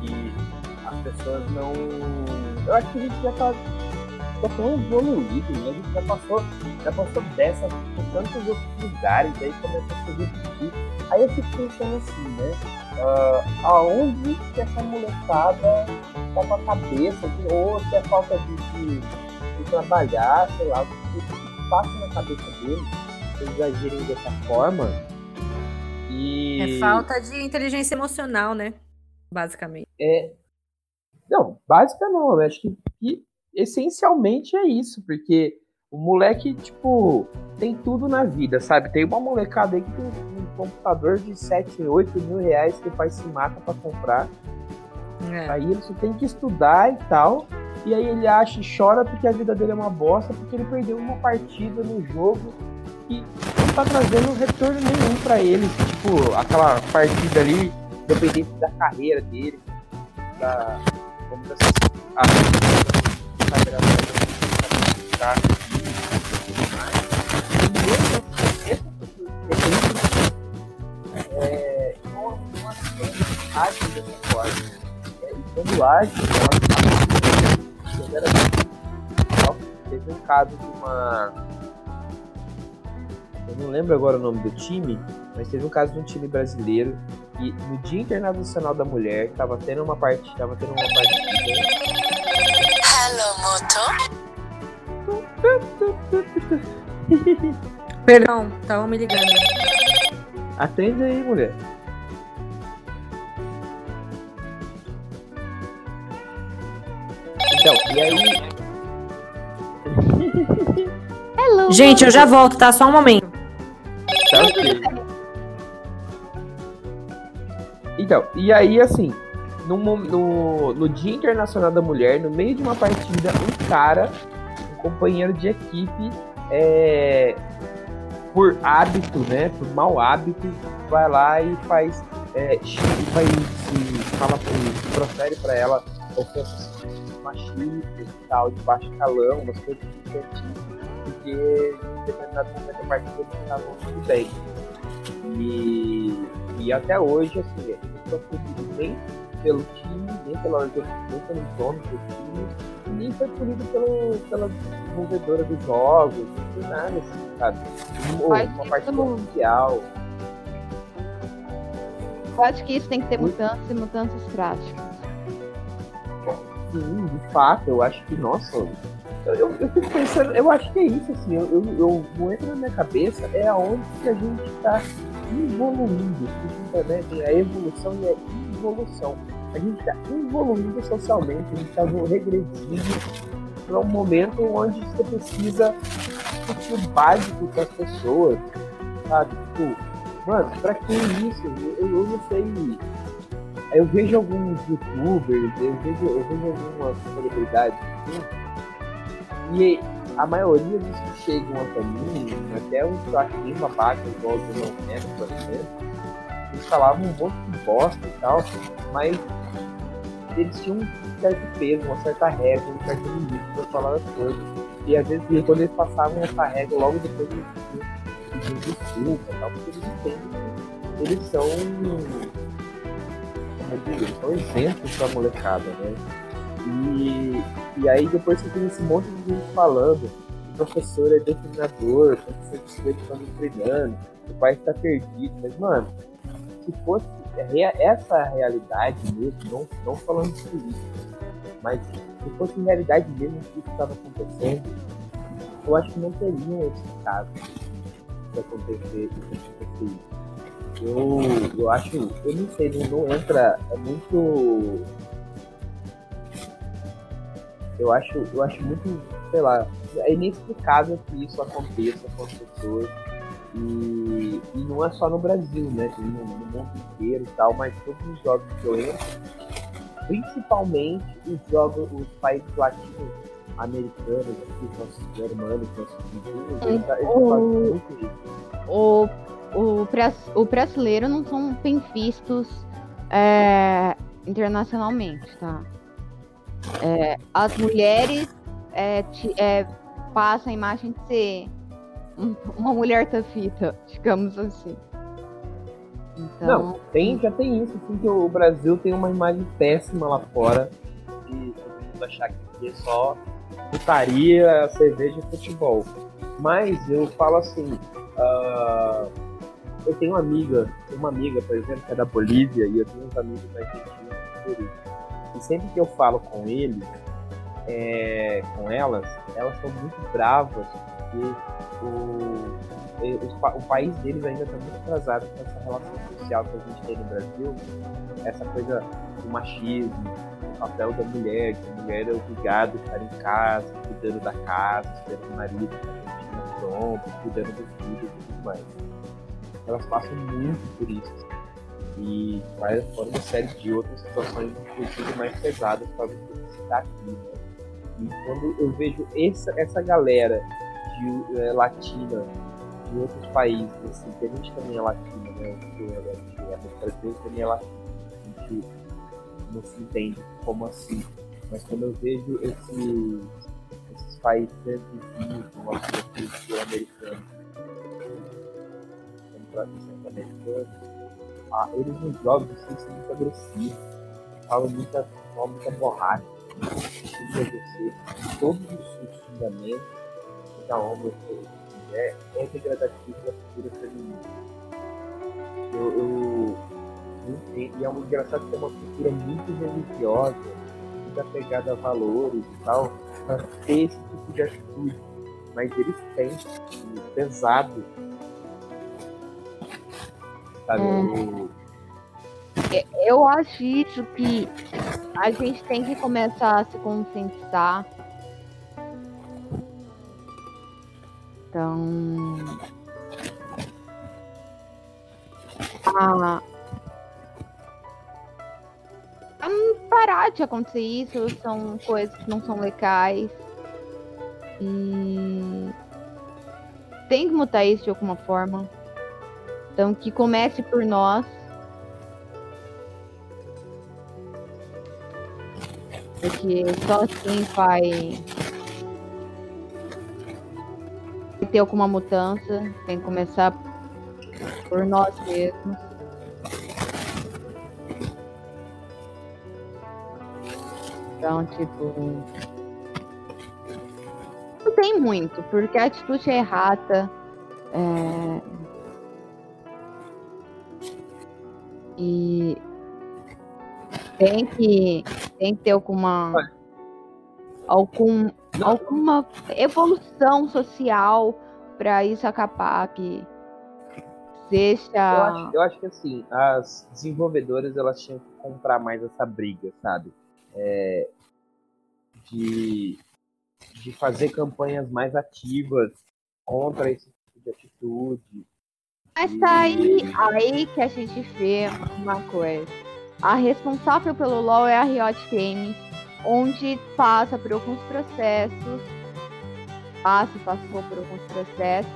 Que as pessoas não. Eu acho que a gente já tá, tá tão evoluído, né? A gente já passou, já passou dessa por tantos outros lugares, aí começa a se repetir. Aí eu fico pensando assim, né? Uh, aonde que essa molecada tá com a cabeça, ou se é falta de, de, de trabalhar, sei lá, o que passa na cabeça deles, eles agirem dessa forma e... É falta de inteligência emocional, né? Basicamente. É. Não, básica não. Eu acho que, que essencialmente é isso, porque o moleque, tipo, tem tudo na vida, sabe? Tem uma molecada aí que tem um computador de 7, 8 mil reais que o pai se mata pra comprar. É. Aí ele só tem que estudar e tal. E aí ele acha e chora porque a vida dele é uma bosta, porque ele perdeu uma partida no jogo que não tá trazendo retorno nenhum para ele. Tipo, aquela partida ali, dependente da carreira dele, da. Como da a da é, age dessa forma. É, e quando age, ela teve um caso de uma eu não lembro agora o nome do time, mas teve um caso de um time brasileiro e no Dia Internacional da Mulher tava tendo uma parte, tava tendo uma partida. Hello, moto. Perdão, tava me ligando. Atende aí, mulher. Então, e aí? Hello, Gente, eu já volto, tá? Só um momento. Tá ok. Então, e aí, assim, no, no, no Dia Internacional da Mulher, no meio de uma partida, um cara, um companheiro de equipe, é, por hábito, né, por mau hábito, vai lá e faz, é, vai se fala, profere para ela ofensas machistas e tal, de baixo calão, umas coisas diferentes porque em determinado momento da partida eles estavam tudo bem. E, e até hoje, assim, eles não punidos nem pelo time, nem pela nem pelo dono do time, e nem foi punido pelo, pela desenvolvedora dos jogos, nada assim, sabe? Ou uma partida mundial. Eu acho que isso tem que ter mudanças e mudanças práticas. Sim, de fato, eu acho que, nossa, eu, eu fico pensando, eu acho que é isso, assim, eu, eu, eu na minha cabeça é aonde que a gente está evoluindo, né, a evolução e a evolução. A gente está evoluindo socialmente, a gente está regredindo para um momento onde você precisa discutir o básico com as pessoas, sabe? Tipo, mano, pra que isso? Eu, eu não sei. Eu vejo alguns youtubers, eu vejo, eu vejo algumas celebridades assim, e a maioria dos que chegam até mim, até os que eu acho bem igual o do Neto, por exemplo, eles falavam um monte de bosta e tal, mas eles tinham um certo peso, uma certa regra, um certo limite para falar as coisas. E às vezes, quando eles passavam essa regra, logo depois eles pediam desculpa e tal, porque eles entendem eles são. Como eu digo, eles são exemplos para a molecada, né? E, e aí depois você tem esse monte de gente falando, o professor é doutrinador, o professor de estudante está treinando, o pai está perdido. Mas, mano, se fosse essa realidade mesmo, não, não falando de política, mas se fosse realidade mesmo que isso estava acontecendo, eu acho que não teriam esse caso de acontecer, de acontecer isso. Eu, eu acho, eu não sei, não, não entra, é muito. Eu acho, eu acho muito, sei lá, é inexplicável que isso aconteça com as pessoas. E, e não é só no Brasil, né? Tem no, no mundo inteiro e tal, mas todos os jogos que eu entro, principalmente os jogos, os países latinos americanos, aqui, nossos germânicos, nossos vizinhos, eles, eles fazem muito isso. O o, o brasileiro não são bem vistos é, internacionalmente, tá? É, as mulheres é, te, é, passam a imagem de ser uma mulher tafita, digamos assim. Então... Não, tem, já tem isso, assim, que o Brasil tem uma imagem péssima lá fora e todo mundo achar que é só putaria, cerveja e futebol. Mas eu falo assim, uh, eu tenho uma amiga, uma amiga, por exemplo, que é da Bolívia, e eu tenho uns amigos da Argentina. E sempre que eu falo com eles, é, com elas, elas são muito bravas, porque o, o, o país deles ainda está muito atrasado com essa relação social que a gente tem no Brasil, essa coisa do machismo, o papel da mulher, que a mulher é obrigada a estar em casa, cuidando da casa, esperando o marido, a pronto, cuidando dos filhos e tudo mais elas passam muito por isso. E fora uma série de outras situações, inclusive mais pesadas, para você citar aqui. Né? E quando eu vejo essa, essa galera de, é, latina de outros países, assim, que a gente também é latina, né? Que é, é brasileiro também é latino. A gente não se entende como assim. Mas quando eu vejo esses, esses países vizinhos, como o americano, centro americano, ah, eles nos jogos assim, são muito agressivos, falam muita, falam muita borracha, todos os xingamentos da homem mulher é degradativo da cultura feminina. Eu, eu, e é muito engraçado que é uma cultura muito religiosa, muito apegada a valores e tal, para ter esse tipo de atitude. Mas eles têm pesado sabe? É. acho isso que a gente tem que começar a se conscientizar. Então. A parar de acontecer isso são coisas que não são legais. E tem que mudar isso de alguma forma. Então, que comece por nós. Porque só assim vai ter alguma mudança. Tem que começar por nós mesmos. Então, tipo. Não tem muito, porque a atitude é errada. É E tem que, tem que ter alguma, algum, alguma evolução social para isso acabar que seja. Eu acho, eu acho, que assim, as desenvolvedoras elas tinham que comprar mais essa briga, sabe? É, de, de fazer campanhas mais ativas contra esse tipo de atitude mas tá aí, aí que a gente vê uma coisa. A responsável pelo LoL é a Riot Games, onde passa por alguns processos, passa e passou por alguns processos,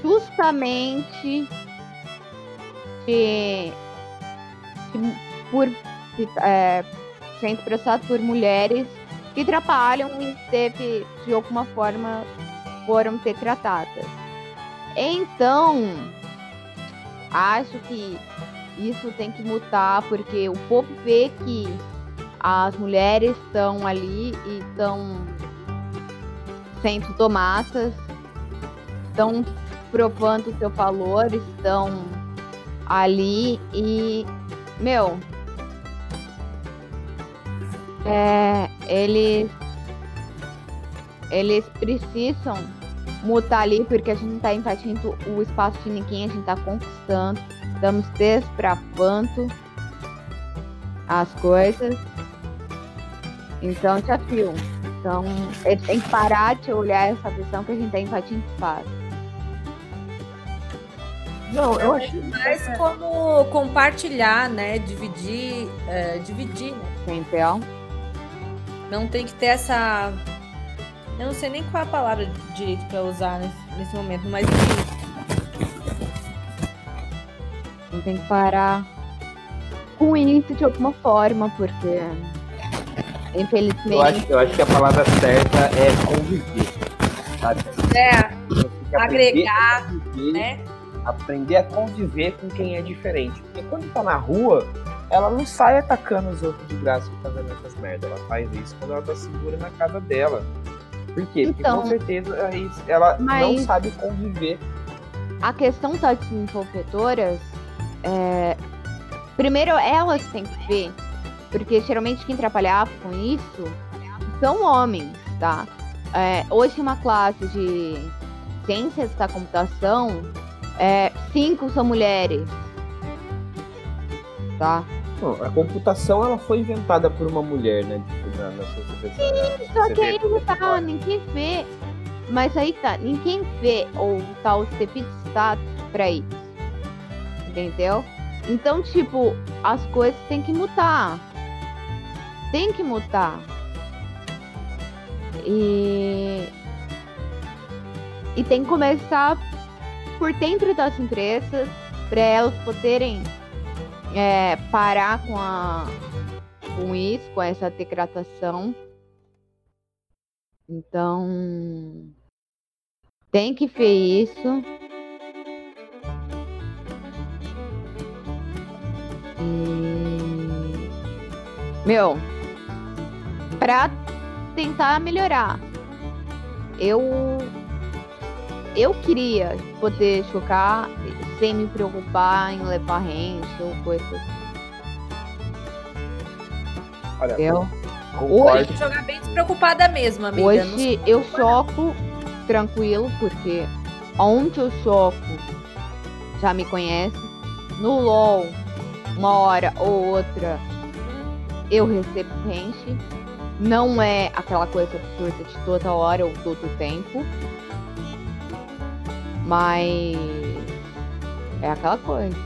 justamente de, de por é, sendo processado por mulheres que trabalham e teve de alguma forma foram ser tratadas. Então, acho que isso tem que mudar, porque o povo vê que as mulheres estão ali e estão sendo tomadas, estão provando o seu valor, estão ali e, meu, é, eles, eles precisam mutar ali porque a gente não tá invadindo o espaço de ninguém, a gente tá conquistando, estamos desbravando as coisas. Então, desafio. Então, eles têm que parar de olhar essa visão que a gente tá invadindo espaço. Não, eu acho. Mas como compartilhar, né? Dividir, é, dividir, né? Então, Não tem que ter essa. Eu não sei nem qual é a palavra direito pra usar nesse, nesse momento, mas tem que parar com isso de alguma forma, porque infelizmente Eu acho, eu acho que a palavra certa é conviver. Sabe? é, aprender Agregar, a conviver, né? Aprender a conviver com quem é diferente. Porque quando tá na rua, ela não sai atacando os outros de graça e fazendo essas merdas. Ela faz isso quando ela tá segura na casa dela. Por quê? Porque Então, com certeza aí ela não sabe conviver. a questão das desenvolvedoras, é, primeiro elas têm que ver, porque geralmente quem trabalhava com isso são homens, tá? É, hoje uma classe de ciências da computação, é, cinco são mulheres, tá? Não, a computação ela foi inventada por uma mulher, né? Tipo, na, na sociedade. Só que aí pelo tá, ninguém vê. Mas aí tá, ninguém vê ou tá os devidos status pra isso. Entendeu? Então, tipo, as coisas têm que mudar. Tem que mudar. E. E tem que começar por dentro das empresas para elas poderem é, parar com a com isso, com essa degradação. Então, tem que ver isso. Meu, pra tentar melhorar, eu eu queria poder jogar sem me preocupar em levar range ou coisas assim, Olha, entendeu? concordo. que jogar bem despreocupada mesmo, amiga. Hoje eu choco tranquilo, porque onde eu choco já me conhece. No LOL, uma hora ou outra, eu recebo range. Não é aquela coisa absurda de toda hora ou todo tempo. Mas é aquela coisa.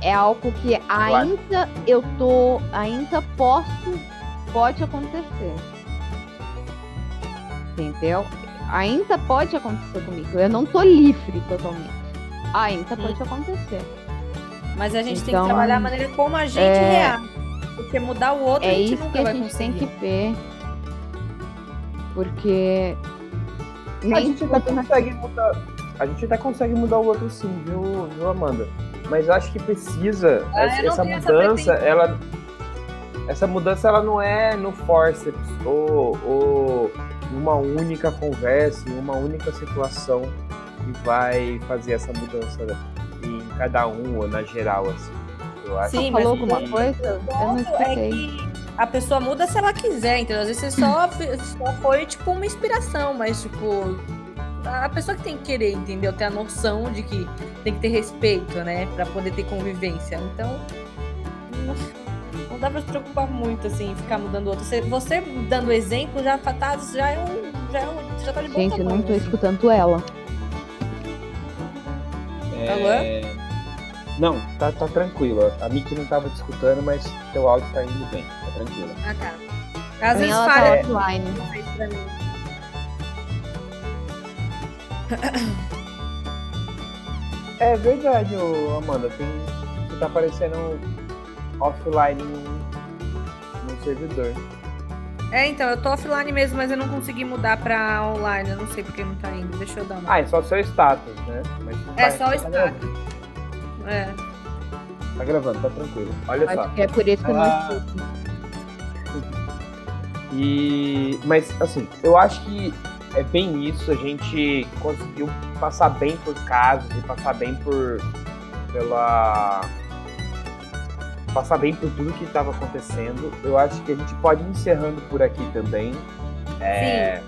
É algo que ainda eu tô. Ainda posso. Pode acontecer. Entendeu? Ainda pode acontecer comigo. Eu não tô livre totalmente. Ainda pode acontecer. Mas a gente tem que Então, trabalhar a maneira como a gente é- reage. Porque mudar o outro a É gente isso nunca que a vai gente tem conseguir. que ver. Porque. A Nem gente até tudo consegue mudar. A gente até consegue mudar o outro sim, viu, viu Amanda? Mas eu acho que precisa. Ah, essa essa essa mudança, pretensão. ela. Essa mudança ela não é no forceps ou, ou numa única conversa, em uma única situação que vai fazer essa mudança em cada um ou na geral, assim. Eu acho Sim, que- Falou alguma coisa? Eu não é que a pessoa muda se ela quiser, entendeu? Às vezes você só, só foi, tipo, uma inspiração, mas, tipo, a pessoa que tem que querer, entendeu? Ter a noção de que tem que ter respeito, né? Pra poder ter convivência. Então, não, dá pra se preocupar muito, assim, em ficar mudando o outro. Você, você dando exemplo já, tá, já, é um, já, é um, já tá de bom Gente, eu tamanho, não tô assim. escutando ela. É... Não, tá, tá tranquilo. A Miki não tava te escutando, mas teu áudio tá indo bem. Tá tranquilo. Ah, tá. Às vezes ela falha tá offline. É verdade, Amanda. Tem, você tá aparecendo offline no, no servidor. É, então, eu tô offline mesmo, mas eu não consegui mudar pra online. Eu não sei porque não tá indo. Deixa eu dar uma. Ah, é só seu status, né? Mas é só o status. É. Tá gravando, tá tranquilo. Olha só. Acho que é por isso que eu não Ah. escuto. E, mas, assim, eu acho que é bem isso. A gente conseguiu passar bem por casos e passar bem por pela passar bem por tudo que estava acontecendo. Eu acho que a gente pode ir encerrando por aqui também. É,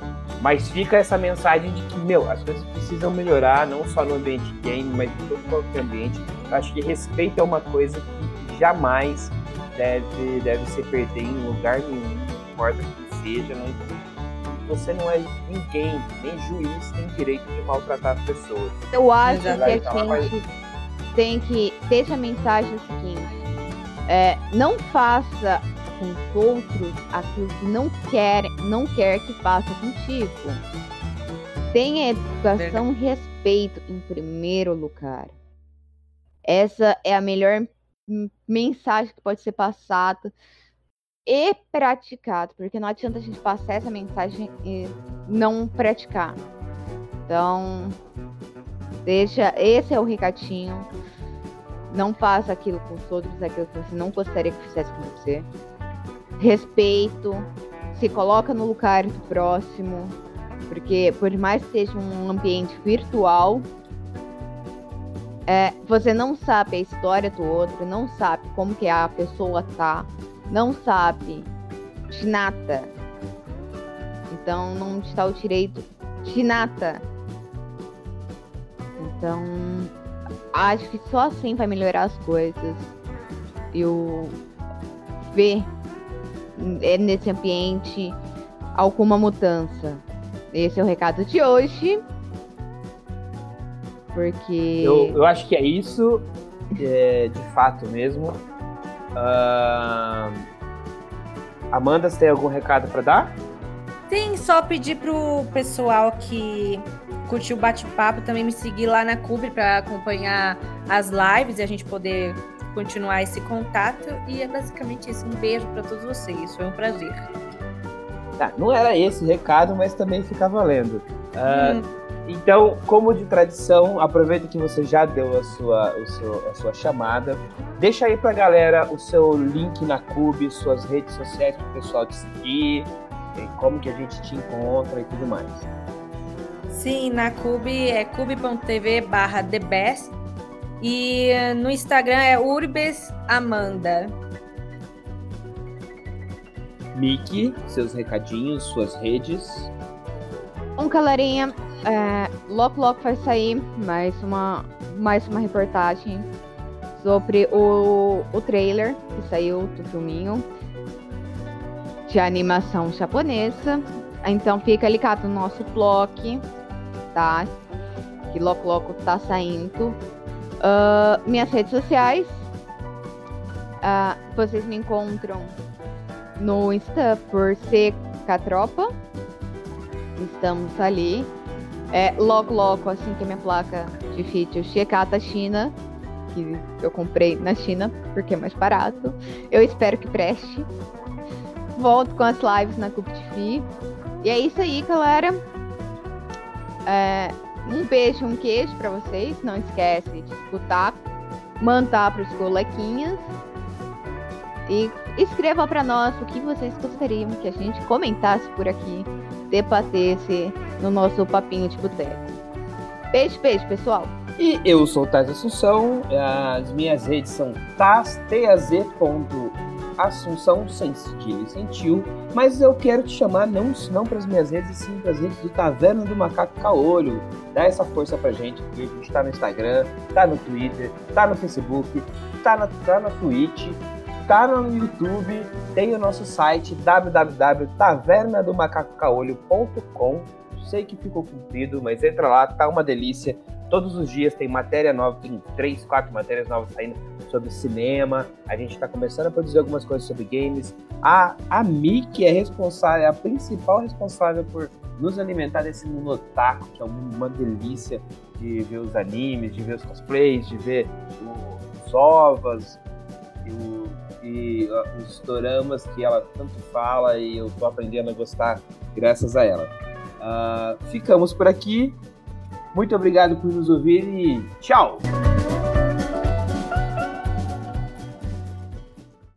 mas fica essa mensagem de que, meu, as coisas precisam melhorar, não só no ambiente game, mas em todo qualquer ambiente. Eu acho que respeito é uma coisa que jamais deve, deve se perder em lugar nenhum, não importa que seja, não você não é ninguém, nem juiz, tem direito de maltratar as pessoas. Eu acho que a gente tem que ter essa mensagem seguinte: é, não faça com os outros aquilo que não quer, não quer que faça contigo. Tenha educação e respeito em primeiro lugar. Essa é a melhor mensagem que pode ser passada e praticada, porque não adianta a gente passar essa mensagem e não praticar. Então, deixa, esse é o recadinho. Não faça aquilo com os outros, aquilo que você não gostaria que fizesse com você. Respeito, se coloca no lugar do próximo, porque por mais que seja um ambiente virtual, é, você não sabe a história do outro, não sabe como que a pessoa tá, não sabe de nada. Então não dá o direito de nada. Então acho que só assim vai melhorar as coisas. Eu ver é, nesse ambiente alguma mudança. Esse é o recado de hoje. Porque. Eu, eu acho que é isso, é, de fato mesmo. Uh... Amanda, você tem algum recado para dar? Sim, só pedir pro pessoal que curtir o bate-papo, também me seguir lá na Cube para acompanhar as lives e a gente poder continuar esse contato. E é basicamente isso. Um beijo para todos vocês. Foi um prazer. Tá, não era esse recado, mas também fica valendo. Uh, hum. Então, como de tradição, aproveita que você já deu a sua, a sua, a sua chamada. Deixa aí pra galera o seu link na Cube, suas redes sociais para o pessoal te seguir, como que a gente te encontra e tudo mais. Sim, na Cube é cube.tv barra thebest e no Instagram é Urbes Amanda. Miki, seus recadinhos, suas redes. Um galerinha, é, logo logo vai sair mais uma, mais uma reportagem sobre o, o trailer que saiu do filminho de animação japonesa. Então fica ligado no nosso blog tá? Que logo logo tá saindo. Uh, minhas redes sociais. Uh, vocês me encontram no Insta por Catropa. Estamos ali. É, logo, logo, assim que minha placa de vídeo chegar da China, que eu comprei na China, porque é mais barato, eu espero que preste. Volto com as lives na CupTV. E é isso aí, galera. É, um beijo, um queijo para vocês. Não esquece de escutar, mandar para os colequinhas. E escreva para nós o que vocês gostariam que a gente comentasse por aqui, debatesse no nosso papinho de boteco. Beijo, beijo, pessoal. E eu sou o Taz Assunção, as minhas redes são taz.taz.com Assunção sem tio, mas eu quero te chamar não, não para as minhas redes, sim para as redes do Taverna do Macaco Caolho. Dá essa força pra gente, porque a gente tá no Instagram, tá no Twitter, tá no Facebook, tá na, tá na Twitch, tá no YouTube, tem o nosso site www.tavernadomacacocaolho.com. Sei que ficou comprido, mas entra lá, tá uma delícia. Todos os dias tem matéria nova, tem três, quatro matérias novas saindo sobre cinema. A gente está começando a produzir algumas coisas sobre games. A, a Miki é responsável, é a principal responsável por nos alimentar desse mundo otaku, que é uma delícia de ver os animes, de ver os cosplays, de ver os ovas e, o, e os doramas que ela tanto fala e eu tô aprendendo a gostar graças a ela. Uh, ficamos por aqui. Muito obrigado por nos ouvir e tchau!